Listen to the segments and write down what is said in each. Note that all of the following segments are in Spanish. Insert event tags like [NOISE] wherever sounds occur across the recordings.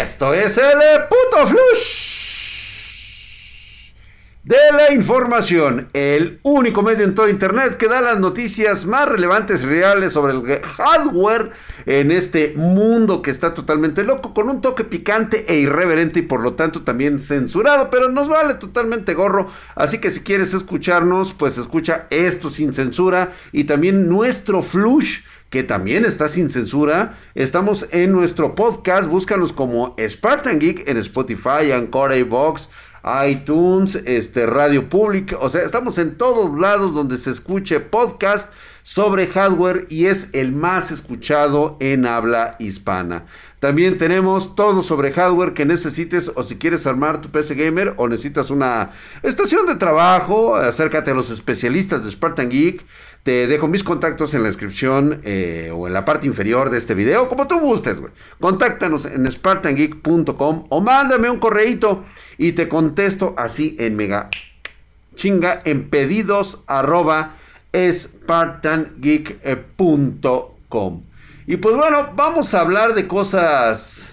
Esto es el puto flush de la información, el único medio en todo Internet que da las noticias más relevantes y reales sobre el hardware en este mundo que está totalmente loco, con un toque picante e irreverente y por lo tanto también censurado, pero nos vale totalmente gorro, así que si quieres escucharnos, pues escucha esto sin censura y también nuestro flush que también está sin censura. Estamos en nuestro podcast, búscanos como Spartan Geek en Spotify, Anchor, Box iTunes, este, Radio Pública, o sea, estamos en todos lados donde se escuche podcast sobre hardware y es el más escuchado en habla hispana. También tenemos todo sobre hardware que necesites o si quieres armar tu PC gamer o necesitas una estación de trabajo, acércate a los especialistas de Spartan Geek. Te dejo mis contactos en la descripción eh, o en la parte inferior de este video, como tú gustes, güey. Contáctanos en spartangeek.com o mándame un correíto y te contesto así en mega chinga en pedidos arroba spartangeek.com. Y pues bueno, vamos a hablar de cosas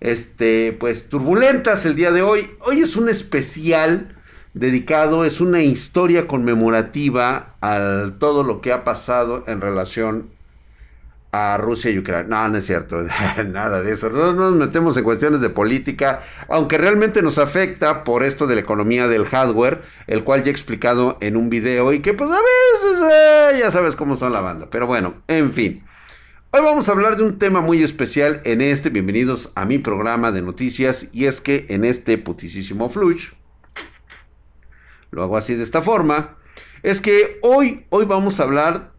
este pues turbulentas el día de hoy. Hoy es un especial dedicado, es una historia conmemorativa a todo lo que ha pasado en relación a Rusia y Ucrania. No, no es cierto, [LAUGHS] nada de eso. No nos metemos en cuestiones de política, aunque realmente nos afecta por esto de la economía del hardware, el cual ya he explicado en un video y que pues a veces eh, ya sabes cómo son la banda. Pero bueno, en fin. Hoy vamos a hablar de un tema muy especial en este, bienvenidos a mi programa de noticias, y es que en este putisísimo flush, lo hago así de esta forma, es que hoy, hoy vamos a hablar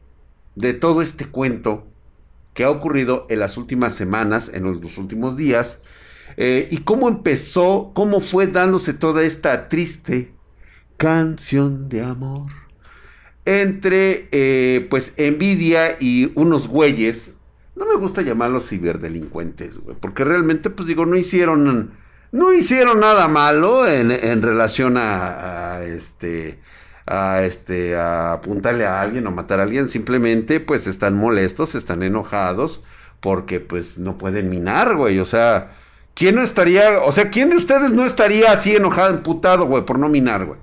de todo este cuento que ha ocurrido en las últimas semanas, en los últimos días, eh, y cómo empezó, cómo fue dándose toda esta triste canción de amor entre, eh, pues, envidia y unos güeyes. No me gusta llamarlos ciberdelincuentes, güey, porque realmente, pues digo, no hicieron, no hicieron nada malo en, relación a este, a este a apuntarle a alguien o matar a alguien, simplemente pues están molestos, están enojados porque pues no pueden minar, güey, o sea, ¿quién no estaría, o sea, quién de ustedes no estaría así enojado, emputado, güey, por no minar, güey?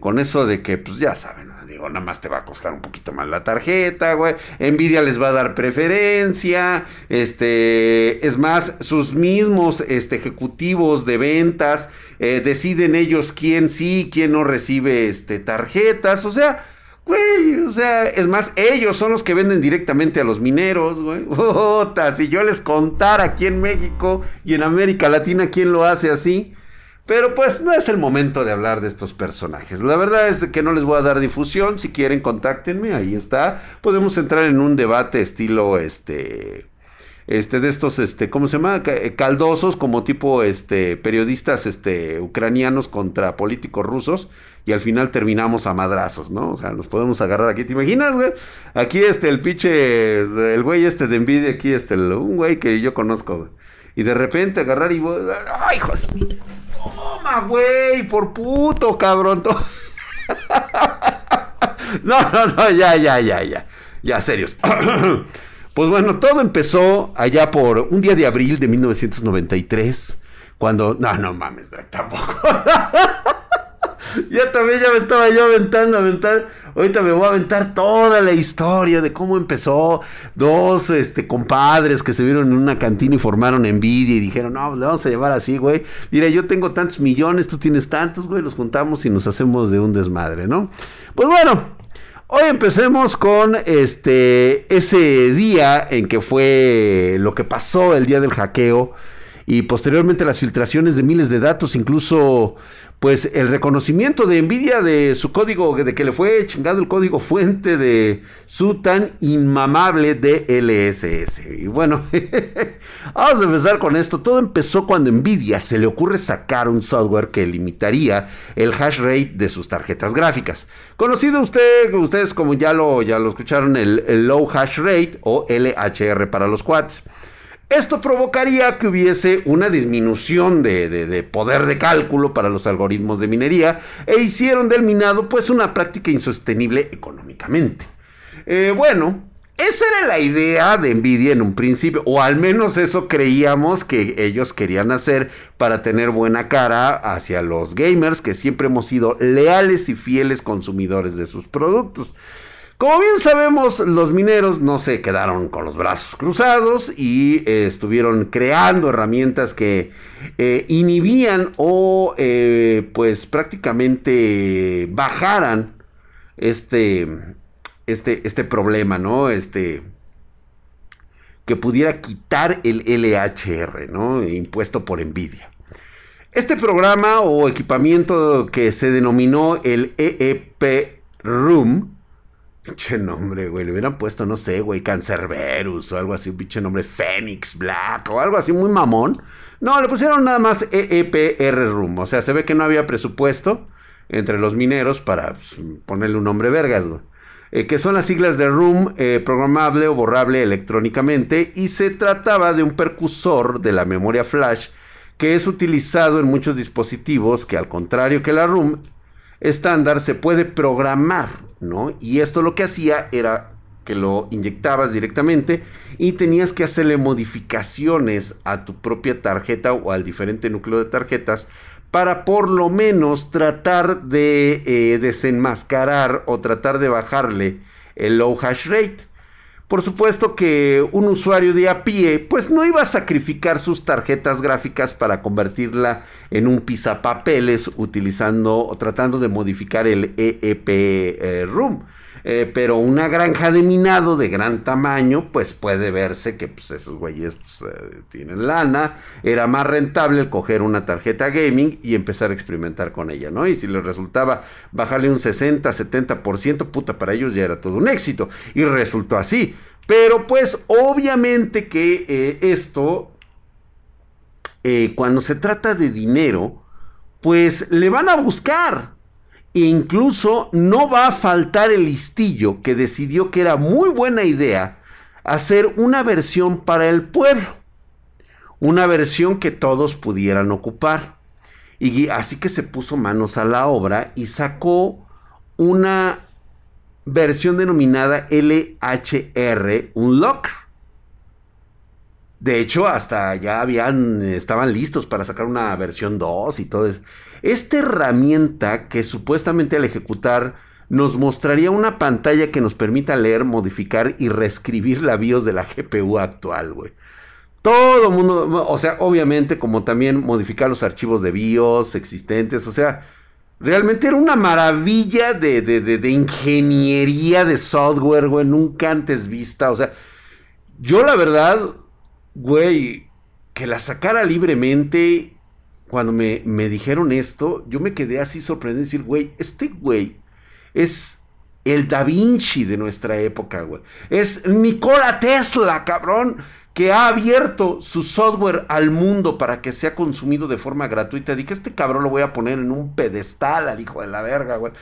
Con eso de que pues ya saben, digo, nada más te va a costar un poquito más la tarjeta, güey. Nvidia les va a dar preferencia. Este, es más, sus mismos este, ejecutivos de ventas eh, deciden ellos quién sí, quién no recibe este, tarjetas. O sea, güey, o sea, es más, ellos son los que venden directamente a los mineros, güey. [LAUGHS] si yo les contara aquí en México y en América Latina quién lo hace así. Pero pues no es el momento de hablar de estos personajes. La verdad es que no les voy a dar difusión. Si quieren, contáctenme. Ahí está. Podemos entrar en un debate estilo este. Este, de estos, este, ¿cómo se llama? Eh, caldosos, como tipo, este, periodistas, este, ucranianos contra políticos rusos, y al final terminamos a madrazos, ¿no? O sea, nos podemos agarrar aquí, ¿te imaginas, güey? Aquí, este, el pinche, el güey este de envidia, aquí, este, un güey que yo conozco, güey. Y de repente agarrar y, ¡ay, hijos! Toma, güey, por puto, cabrón. [LAUGHS] no, no, no, ya, ya, ya, ya. Ya, serios. [CLEARS THROAT] pues bueno, todo empezó allá por un día de abril de 1993. Cuando. No, no mames, tampoco. [LAUGHS] ya también ya me estaba yo aventando, aventar. Ahorita me voy a aventar toda la historia de cómo empezó. Dos este, compadres que se vieron en una cantina y formaron envidia y dijeron, no, le vamos a llevar así, güey. Mira, yo tengo tantos millones, tú tienes tantos, güey. Los juntamos y nos hacemos de un desmadre, ¿no? Pues bueno. Hoy empecemos con este ese día en que fue lo que pasó el día del hackeo y posteriormente las filtraciones de miles de datos, incluso pues el reconocimiento de Nvidia de su código, de que le fue chingado el código fuente de su tan inmamable DLSS. Y bueno, [LAUGHS] vamos a empezar con esto. Todo empezó cuando Nvidia se le ocurre sacar un software que limitaría el hash rate de sus tarjetas gráficas. Conocido usted, ustedes como ya lo, ya lo escucharon, el, el Low Hash Rate o LHR para los quads. Esto provocaría que hubiese una disminución de, poder de cálculo para los algoritmos de minería e hicieron del minado pues una práctica insostenible económicamente. Eh, bueno, esa era la idea de Nvidia en un principio, o al menos eso creíamos que ellos querían hacer para tener buena cara hacia los gamers, que siempre hemos sido leales y fieles consumidores de sus productos. Como bien sabemos, los mineros no se quedaron con los brazos cruzados y eh, estuvieron creando herramientas que eh, inhibían o eh, pues prácticamente bajaran este, este, este problema, ¿no? Este, que pudiera quitar el LHR, ¿no? Impuesto por Nvidia. Este programa o equipamiento que se denominó el EEP Room, pinche nombre, güey, le hubieran puesto, no sé, güey, Cancerberus o algo así, un pinche nombre, Phoenix Black o algo así muy mamón. No, le pusieron nada más EEPR Room, o sea, se ve que no había presupuesto entre los mineros para pues, ponerle un nombre vergas, güey. Eh, que son las siglas de Room, eh, programable o borrable electrónicamente, y se trataba de un percursor de la memoria flash que es utilizado en muchos dispositivos que al contrario que la Room estándar se puede programar, ¿no? Y esto lo que hacía era que lo inyectabas directamente y tenías que hacerle modificaciones a tu propia tarjeta o al diferente núcleo de tarjetas para por lo menos tratar de eh, desenmascarar o tratar de bajarle el low hash rate. Por supuesto que un usuario de a pie pues no iba a sacrificar sus tarjetas gráficas para convertirla en un pisapapeles utilizando o tratando de modificar el EEP eh, Room. Eh, pero una granja de minado de gran tamaño, pues puede verse que pues, esos güeyes pues, eh, tienen lana. Era más rentable el coger una tarjeta gaming y empezar a experimentar con ella, ¿no? Y si les resultaba bajarle un 60, 70%, puta, para ellos ya era todo un éxito. Y resultó así. Pero pues obviamente que eh, esto, cuando se trata de dinero, pues le van a buscar. E incluso no va a faltar el listillo que decidió que era muy buena idea hacer una versión para el pueblo. Una versión que todos pudieran ocupar. Y así que se puso manos a la obra y sacó una versión denominada LHR Unlocker. De hecho, hasta ya habían, estaban listos para sacar una versión 2 y todo eso. Esta herramienta que supuestamente al ejecutar nos mostraría una pantalla que nos permita leer, modificar y reescribir la BIOS de la GPU actual, güey. Todo mundo, o sea, obviamente como también modificar los archivos de BIOS existentes, o sea, realmente era una maravilla de, de, de, de ingeniería de software, güey, nunca antes vista, o sea, yo la verdad, güey, que la sacara libremente cuando me, me, dijeron esto, yo me quedé así sorprendido y decir, güey, este güey es el Da Vinci de nuestra época, güey. Es Nikola Tesla, cabrón, que ha abierto su software al mundo para que sea consumido de forma gratuita. Dije, este cabrón lo voy a poner en un pedestal al hijo de la verga, güey.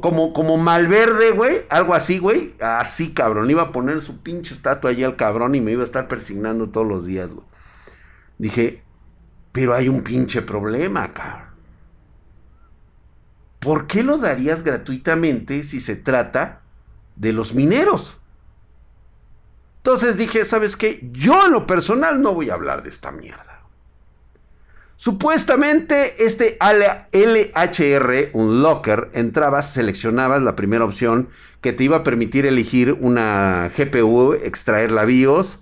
Como, como Malverde, güey, algo así, güey. Así, cabrón. Iba a poner su pinche estatua allí al cabrón y me iba a estar persignando todos los días, güey. Dije, pero hay un pinche problema, cabrón. ¿Por qué lo darías gratuitamente si se trata de los mineros? Entonces dije, ¿sabes qué? Yo en lo personal no voy a hablar de esta mierda. Supuestamente este LHR, un locker, entrabas, seleccionabas la primera opción que te iba a permitir elegir una GPU, extraer la BIOS,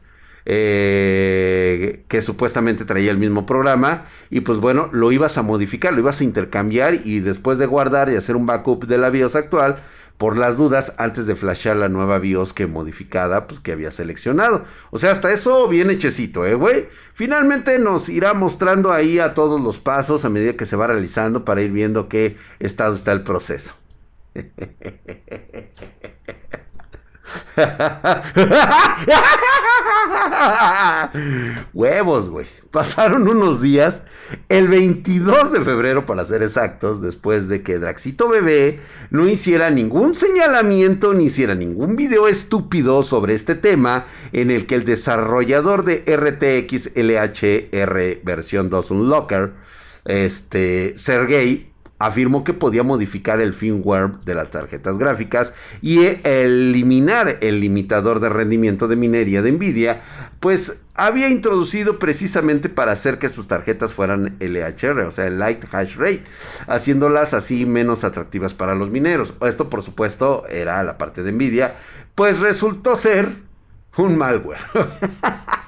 eh, que supuestamente traía el mismo programa y pues bueno, lo ibas a modificar, lo ibas a intercambiar y después de guardar y hacer un backup de la BIOS actual, por las dudas, antes de flashar la nueva BIOS que modificada, pues que había seleccionado. O sea, hasta eso bien hechecito, ¿eh, güey? Finalmente nos irá mostrando ahí a todos los pasos a medida que se va realizando para ir viendo qué estado está el proceso. [LAUGHS] [LAUGHS] Huevos, güey. Pasaron unos días, el 22 de febrero para ser exactos, después de que Draxito Bebé no hiciera ningún señalamiento ni hiciera ningún video estúpido sobre este tema en el que el desarrollador de RTX LHR versión 2 Unlocker, este, Sergey, afirmó que podía modificar el firmware de las tarjetas gráficas y eliminar el limitador de rendimiento de minería de Nvidia, pues había introducido precisamente para hacer que sus tarjetas fueran LHR, o sea, Light Hash Rate, haciéndolas así menos atractivas para los mineros. Esto, por supuesto, era la parte de Nvidia, pues resultó ser un malware. [LAUGHS]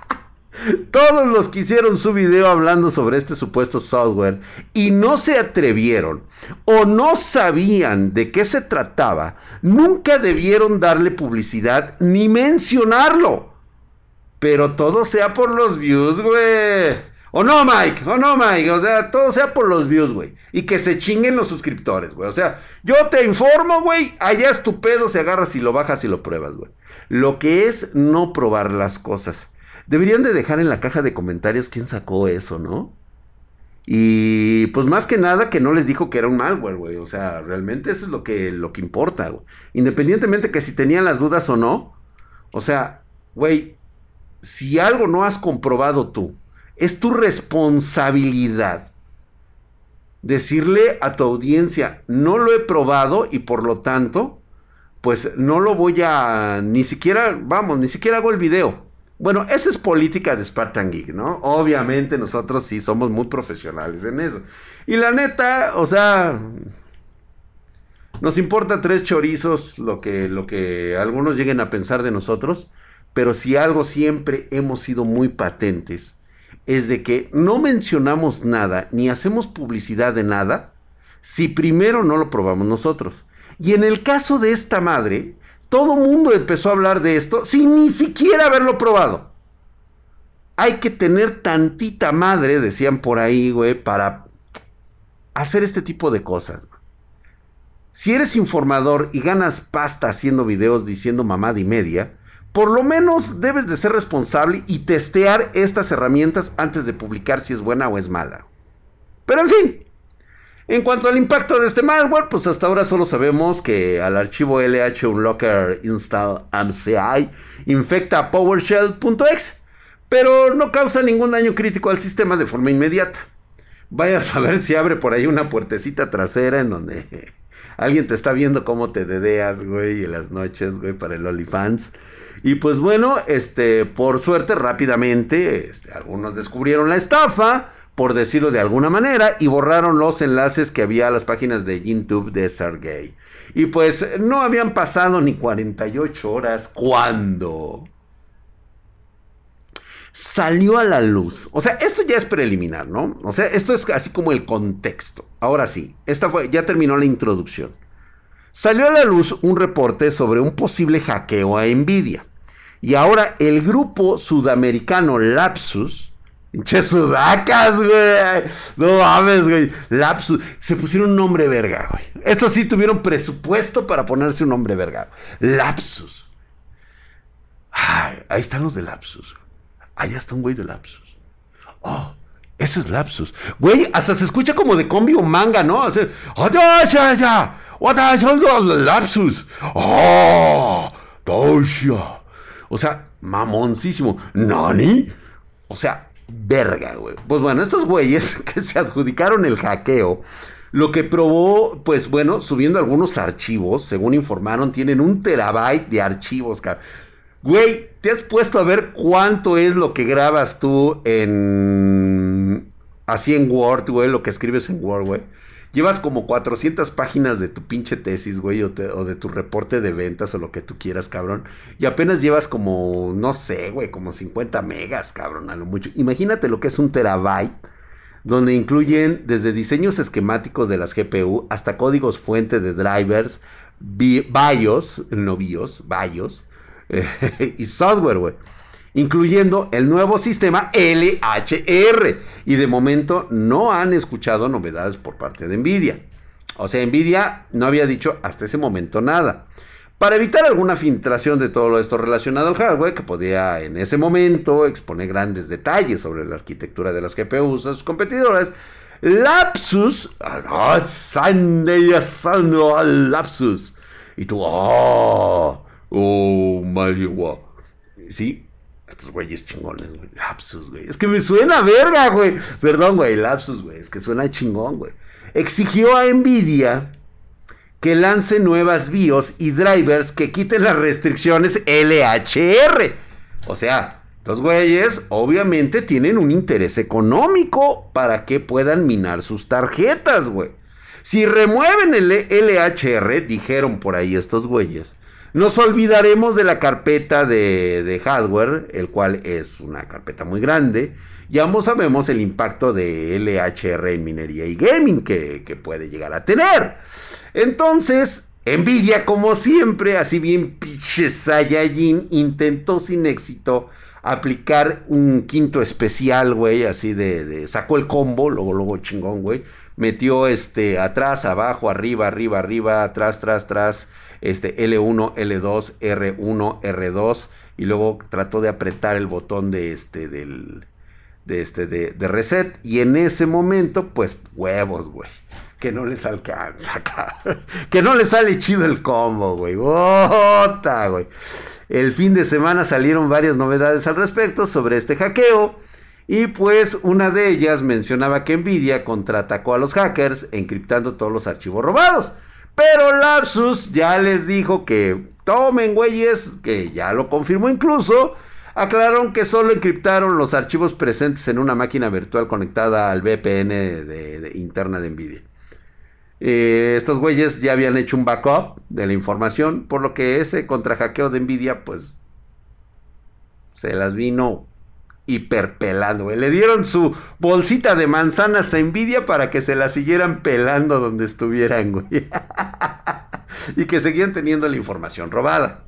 Todos los que hicieron su video hablando sobre este supuesto software y no se atrevieron o no sabían de qué se trataba, nunca debieron darle publicidad ni mencionarlo. Pero todo sea por los views, güey. O no, Mike, o no, Mike. O sea, todo sea por los views, güey. Y que se chinguen los suscriptores, güey. O sea, yo te informo, güey. Allá es tu pedo, se agarras y lo bajas y lo pruebas, güey. Lo que es no probar las cosas. Deberían de dejar en la caja de comentarios quién sacó eso, ¿no? Y pues más que nada que no les dijo que era un malware, güey. O sea, realmente eso es lo que, lo que importa, güey. Independientemente que si tenían las dudas o no. O sea, güey, si algo no has comprobado tú, es tu responsabilidad decirle a tu audiencia, no lo he probado y por lo tanto, pues no lo voy a, ni siquiera, vamos, ni siquiera hago el video. Bueno, esa es política de Spartan Geek, ¿no? Obviamente nosotros sí somos muy profesionales en eso. Y la neta, o sea, nos importa tres chorizos lo que, lo que algunos lleguen a pensar de nosotros, pero si algo siempre hemos sido muy patentes, es de que no mencionamos nada ni hacemos publicidad de nada si primero no lo probamos nosotros. Y en el caso de esta madre, todo mundo empezó a hablar de esto sin ni siquiera haberlo probado. Hay que tener tantita madre, decían por ahí, güey, para hacer este tipo de cosas. Si eres informador y ganas pasta haciendo videos diciendo mamada y media, por lo menos debes de ser responsable y testear estas herramientas antes de publicar si es buena o es mala. Pero en fin, en cuanto al impacto de este malware, pues hasta ahora solo sabemos que al archivo LH Unlocker install MCI infecta PowerShell.exe, pero no causa ningún daño crítico al sistema de forma inmediata. Vaya a saber si abre por ahí una puertecita trasera en donde [LAUGHS] alguien te está viendo cómo te dedeas, güey, en las noches, güey, para el OnlyFans. Y pues bueno, este, por suerte rápidamente, este, algunos descubrieron la estafa por decirlo de alguna manera, y borraron los enlaces que había a las páginas de YouTube de Sergey. Y pues no habían pasado ni 48 horas cuando salió a la luz. O sea, esto ya es preliminar, ¿no? O sea, esto es así como el contexto. Ahora sí, esta fue, ya terminó la introducción. Salió a la luz un reporte sobre un posible hackeo a Nvidia. Y ahora el grupo sudamericano Lapsus Pinche sudacas, güey. No mames, güey. Lapsus. Se pusieron un nombre verga, güey. Estos sí tuvieron presupuesto para ponerse un nombre verga. Lapsus. Ay, ahí están los de Lapsus. Allá está un güey de Lapsus. Oh, ese es Lapsus. Güey, hasta se escucha como de combi o manga, ¿no? O sea, Lapsus. Oh, O sea, mamoncísimo. ¿Nani? O sea, verga, güey. Pues bueno, estos güeyes [LAUGHS] que se adjudicaron el hackeo, lo que probó, pues bueno, subiendo algunos archivos, según informaron, tienen un terabyte de archivos, cabrón. Güey, ¿te has puesto a ver cuánto es lo que grabas tú en... Así en Word, güey, lo que escribes en Word, güey? Llevas como 400 páginas de tu pinche tesis, güey, o, de tu reporte de ventas o lo que tú quieras, cabrón. Y apenas llevas como, no sé, güey, como 50 megas, cabrón, a lo mucho. Imagínate lo que es un terabyte, donde incluyen desde diseños esquemáticos de las GPU hasta códigos fuente de drivers, BIOS, no BIOS, BIOS, [LAUGHS] y software, güey incluyendo el nuevo sistema LHR. Y de momento no han escuchado novedades por parte de Nvidia. O sea, Nvidia no había dicho hasta ese momento nada. Para evitar alguna filtración de todo esto relacionado al hardware, que podía en ese momento exponer grandes detalles sobre la arquitectura de las GPUs a sus competidores, Lapsus, Sunday, Lapsus. Y tú, oh, oh, Mario, sí, estos güeyes chingones, güey. Lapsus, güey. Es que me suena verga, güey. Perdón, güey. Lapsus, güey. Es que suena chingón, güey. exigió a Nvidia que lance nuevas BIOS y drivers que quiten las restricciones LHR. O sea, los güeyes obviamente tienen un interés económico para que puedan minar sus tarjetas, güey. Si remueven el LHR, dijeron por ahí estos güeyes, nos olvidaremos de la carpeta de, hardware, el cual es una carpeta muy grande. Ya sabemos el impacto de LHR en minería y gaming que, que puede llegar a tener. Entonces, Nvidia, como siempre, así bien pinche Saiyajin, intentó sin éxito aplicar un quinto especial, güey, así de, de, sacó el combo, luego, luego chingón, güey, metió este atrás, abajo, arriba, arriba, arriba, atrás, atrás, atrás, este L1, L2, R1, R2 y luego trató de apretar el botón de este del de este de, reset y en ese momento pues huevos, güey. Que no les alcanza, [LAUGHS] Que no les sale chido el combo, güey. ¡Bota, güey! El fin de semana salieron varias novedades al respecto sobre este hackeo. Y pues una de ellas mencionaba que Nvidia contraatacó a los hackers encriptando todos los archivos robados. Pero Lapsus ya les dijo que tomen, güeyes, que ya lo confirmó incluso. Aclararon que solo encriptaron los archivos presentes en una máquina virtual conectada al VPN de, interna de Nvidia. Eh, estos güeyes ya habían hecho un backup de la información, por lo que ese contrahackeo de Nvidia, pues, se las vino hiperpelando, güey. Le dieron su bolsita de manzanas a Nvidia para que se la siguieran pelando donde estuvieran, güey. [LAUGHS] y que seguían teniendo la información robada.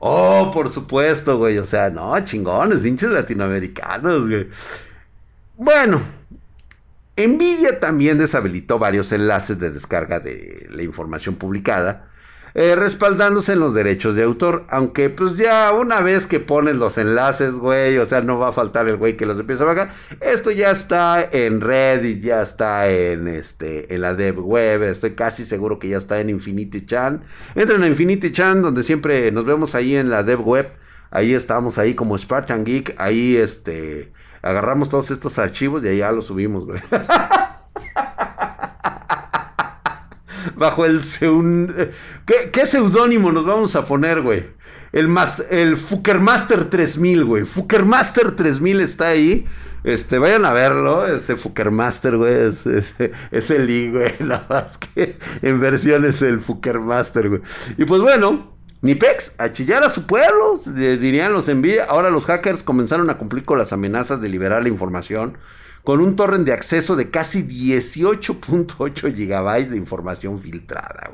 Oh, por supuesto, güey. O sea, no, chingones, hinchas latinoamericanos, güey. Bueno, Nvidia también deshabilitó varios enlaces de descarga de la información publicada eh, respaldándose en los derechos de autor. Aunque pues ya una vez que pones los enlaces, güey, o sea, no va a faltar el güey que los empieza a bajar. Esto ya está en Reddit, ya está en este en la dev web, estoy casi seguro que ya está en Infinity Chan. Entren a Infinity Chan donde siempre nos vemos ahí en la dev web. Ahí estamos ahí como Spartan Geek, ahí este agarramos todos estos archivos y ahí ya los subimos, güey. [LAUGHS] bajo el... ¿Qué, ¿Qué, seudónimo nos vamos a poner, güey? El, el Fuckermaster 3000, güey. Fuckermaster 3000 está ahí. Este, vayan a verlo, ese Fuckermaster, güey, es, es, el I, güey, [LAUGHS] nada más en versión es el Fuckermaster, güey. Y pues bueno, Nipex, a chillar a su pueblo, dirían los envidia. Ahora los hackers comenzaron a cumplir con las amenazas de liberar la información con un torrent de acceso de casi 18.8 gigabytes de información filtrada.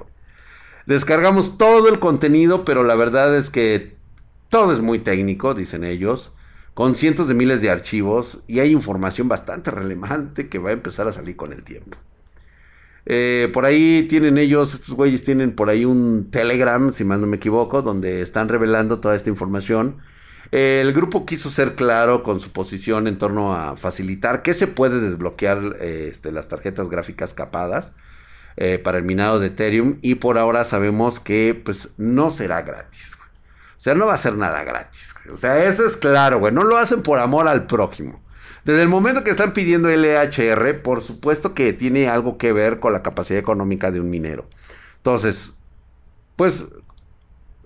Descargamos todo el contenido, pero la verdad es que todo es muy técnico, dicen ellos, con cientos de miles de archivos y hay información bastante relevante que va a empezar a salir con el tiempo. Eh, por ahí tienen ellos, estos güeyes tienen por ahí un Telegram, si mal no me equivoco, donde están revelando toda esta información el grupo quiso ser claro con su posición en torno a facilitar que se puede desbloquear este, las tarjetas gráficas capadas eh, para el minado de Ethereum y por ahora sabemos que pues no será gratis. O sea, no va a ser nada gratis. O sea, eso es claro, güey. No lo hacen por amor al prójimo. Desde el momento que están pidiendo LHR, por supuesto que tiene algo que ver con la capacidad económica de un minero. Entonces, pues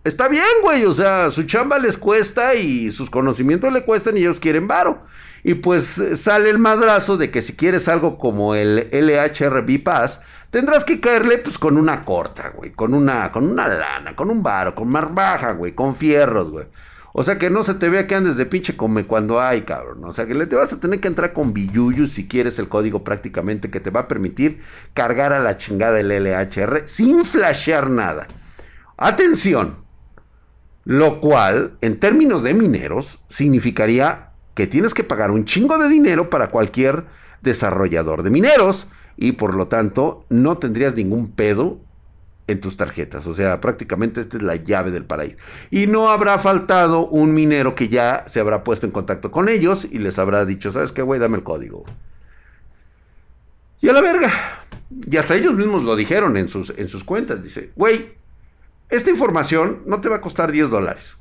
Está bien, güey, o sea, su chamba les cuesta y sus conocimientos le cuestan y ellos quieren varo. Y pues eh, sale el madrazo de que si quieres algo como el LHRB Pass, tendrás que caerle pues con una corta, güey, con una, con una lana, con un varo, con más baja, güey, con fierros, güey. O sea, que no se te vea que andes de pinche come cuando hay, cabrón. O sea, que le te vas a tener que entrar con billuyu si quieres el código prácticamente que te va a permitir cargar a la chingada el LHR sin flashear nada. Atención, lo cual, en términos de mineros, significaría que tienes que pagar un chingo de dinero para cualquier desarrollador de mineros y por lo tanto no tendrías ningún pedo en tus tarjetas. O sea, prácticamente esta es la llave del paraíso. Y no habrá faltado un minero que ya se habrá puesto en contacto con ellos y les habrá dicho, ¿sabes qué, güey? Dame el código. Y a la verga. Y hasta ellos mismos lo dijeron en sus, en sus cuentas. Dice, güey, esta información no te va a costar 10 dólares.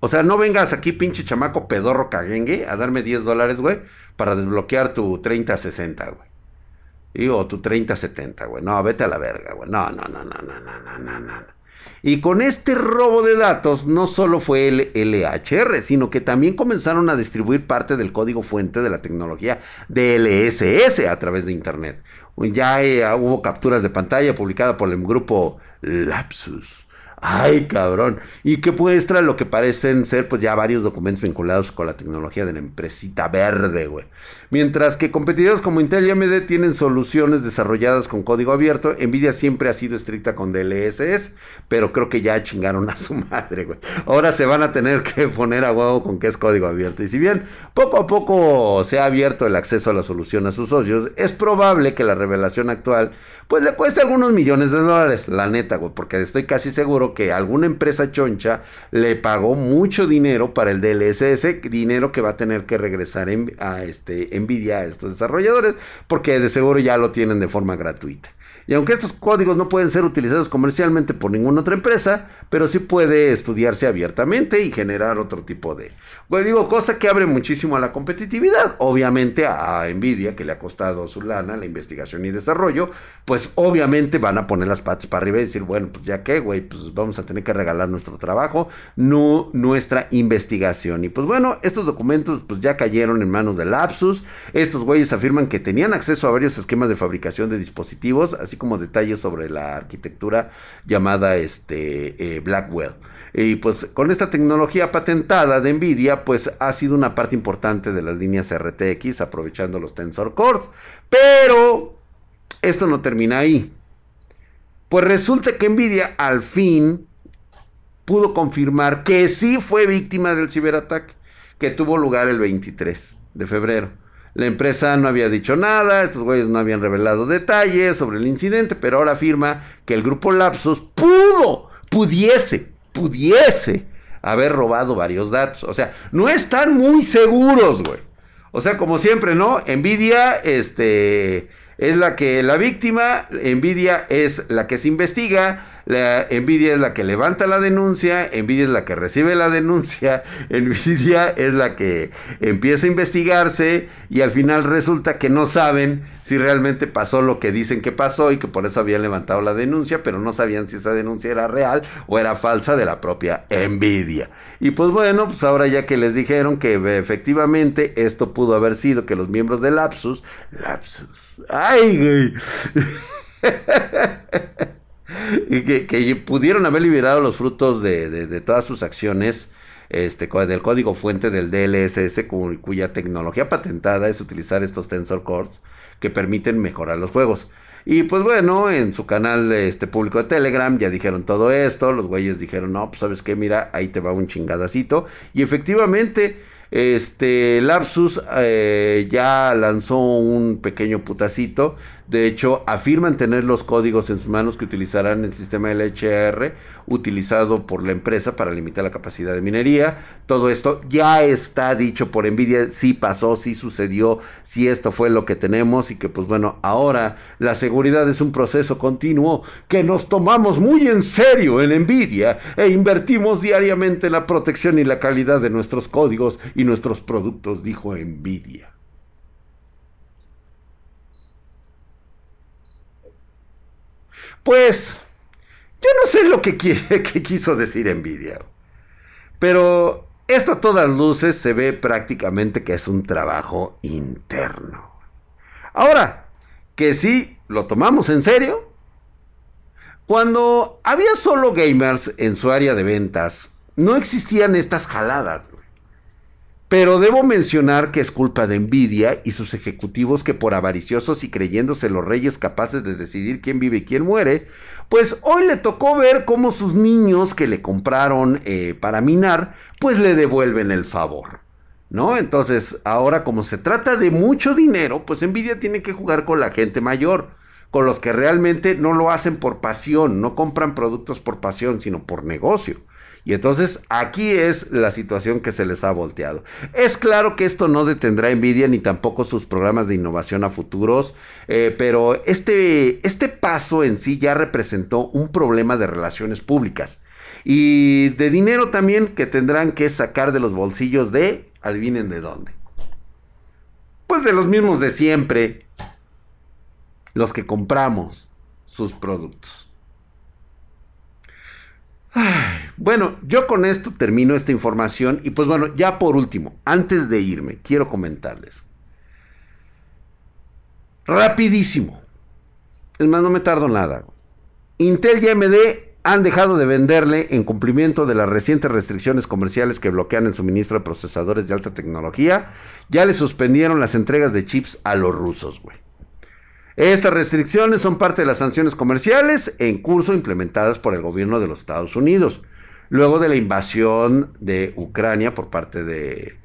O sea, no vengas aquí, pinche chamaco pedorro caguengue, a darme 10 dólares, güey, para desbloquear tu 3060, güey. o tu 3070, güey. No, vete a la verga, güey. No, no, no, no, no, no, no, no. Y con este robo de datos no solo fue el LHR, sino que también comenzaron a distribuir parte del código fuente de la tecnología DLSS a través de Internet. Ya eh, hubo capturas de pantalla publicadas por el grupo Lapsus Ay, cabrón. Y que muestra lo que parecen ser, pues ya varios documentos vinculados con la tecnología de la empresita verde, güey. Mientras que competidores como Intel y AMD tienen soluciones desarrolladas con código abierto, Nvidia siempre ha sido estricta con DLSS, pero creo que ya chingaron a su madre, güey. Ahora se van a tener que poner a huevo con que es código abierto. Y si bien poco a poco se ha abierto el acceso a la solución a sus socios, es probable que la revelación actual, pues le cueste algunos millones de dólares, la neta, güey, porque estoy casi seguro que alguna empresa choncha le pagó mucho dinero para el DLSS, dinero que va a tener que regresar a este Nvidia a estos desarrolladores, porque de seguro ya lo tienen de forma gratuita. Y aunque estos códigos no pueden ser utilizados comercialmente por ninguna otra empresa, pero sí puede estudiarse abiertamente y generar otro tipo de... Pues digo, cosa que abre muchísimo a la competitividad. Obviamente a Nvidia, que le ha costado su lana, la investigación y desarrollo, pues obviamente van a poner las patas para arriba y decir, bueno, pues ya que, güey, pues vamos a tener que regalar nuestro trabajo, no nuestra investigación. Y pues bueno, estos documentos pues ya cayeron en manos de Lapsus. Estos güeyes afirman que tenían acceso a varios esquemas de fabricación de dispositivos, así como detalles sobre la arquitectura llamada este, eh, Blackwell. Y pues con esta tecnología patentada de Nvidia, pues ha sido una parte importante de las líneas RTX, aprovechando los Tensor Cores. Pero esto no termina ahí. Pues resulta que Nvidia al fin pudo confirmar que sí fue víctima del ciberataque que tuvo lugar el 23 de febrero. La empresa no había dicho nada, estos güeyes no habían revelado detalles sobre el incidente, pero ahora afirma que el grupo Lapsus pudo, pudiese, pudiese haber robado varios datos. O sea, no están muy seguros, güey. O sea, como siempre, ¿no? Nvidia, este, es la que la víctima, Nvidia es la que se investiga, la Nvidia es la que levanta la denuncia, Nvidia es la que recibe la denuncia, [LAUGHS] Nvidia es la que empieza a investigarse y al final resulta que no saben si realmente pasó lo que dicen que pasó y que por eso habían levantado la denuncia, pero no sabían si esa denuncia era real o era falsa de la propia Nvidia. Y pues bueno, pues ahora ya que les dijeron que efectivamente esto pudo haber sido que los miembros de Lapsus, Lapsus, ay, güey. [LAUGHS] y que, pudieron haber liberado los frutos de, todas sus acciones este, del código fuente del DLSS cuya tecnología patentada es utilizar estos tensor cores que permiten mejorar los juegos. Y pues bueno, en su canal este, público de Telegram ya dijeron todo esto, los güeyes dijeron, no, pues sabes qué, mira, ahí te va un chingadacito. Y efectivamente, este, Lapsus eh, ya lanzó un pequeño putacito de hecho, afirman tener los códigos en sus manos que utilizarán el sistema LHR utilizado por la empresa para limitar la capacidad de minería. Todo esto ya está dicho por Nvidia, sí pasó, sí sucedió, sí esto fue lo que tenemos y que pues bueno, ahora la seguridad es un proceso continuo que nos tomamos muy en serio en Nvidia e invertimos diariamente en la protección y la calidad de nuestros códigos y nuestros productos, dijo Nvidia. Pues, yo no sé lo [LAUGHS] que, quiso decir Nvidia. Pero esto a todas luces se ve prácticamente que es un trabajo interno. Ahora, que si lo tomamos en serio, cuando había solo gamers en su área de ventas, no existían estas jaladas. Pero debo mencionar que es culpa de Nvidia y sus ejecutivos que por avariciosos y creyéndose los reyes capaces de decidir quién vive y quién muere, pues hoy le tocó ver cómo sus niños que le compraron eh, para minar, pues le devuelven el favor. ¿No? Entonces, ahora como se trata de mucho dinero, pues Nvidia tiene que jugar con la gente mayor, con los que realmente no lo hacen por pasión, no compran productos por pasión, sino por negocio. Y entonces aquí es la situación que se les ha volteado. Es claro que esto no detendrá Nvidia ni tampoco sus programas de innovación a futuros, eh, pero este, este paso en sí ya representó un problema de relaciones públicas y de dinero también que tendrán que sacar de los bolsillos de, adivinen de dónde. Pues de los mismos de siempre. los que compramos sus productos. Bueno, yo con esto termino esta información y pues bueno, ya por último, antes de irme, quiero comentarles. Rapidísimo. Es más, no me tardo nada. Intel y AMD han dejado de venderle en cumplimiento de las recientes restricciones comerciales que bloquean el suministro de procesadores de alta tecnología. Ya le suspendieron las entregas de chips a los rusos, güey. Estas restricciones son parte de las sanciones comerciales en curso implementadas por el gobierno de los Estados Unidos, luego de la invasión de Ucrania por parte de,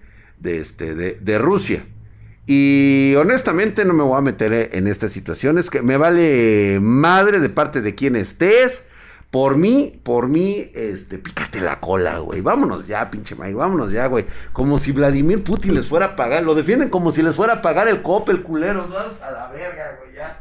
este, de, Rusia. Y honestamente no me voy a meter en estas situaciones, que me vale madre de parte de quien estés. Por mí, por mí, este, pícate la cola, güey. Vámonos ya, pinche Mike, vámonos ya, güey. Como si Vladimir Putin les fuera a pagar, lo defienden como si les fuera a pagar el COP, el culero. Vamos a la verga, güey, ya.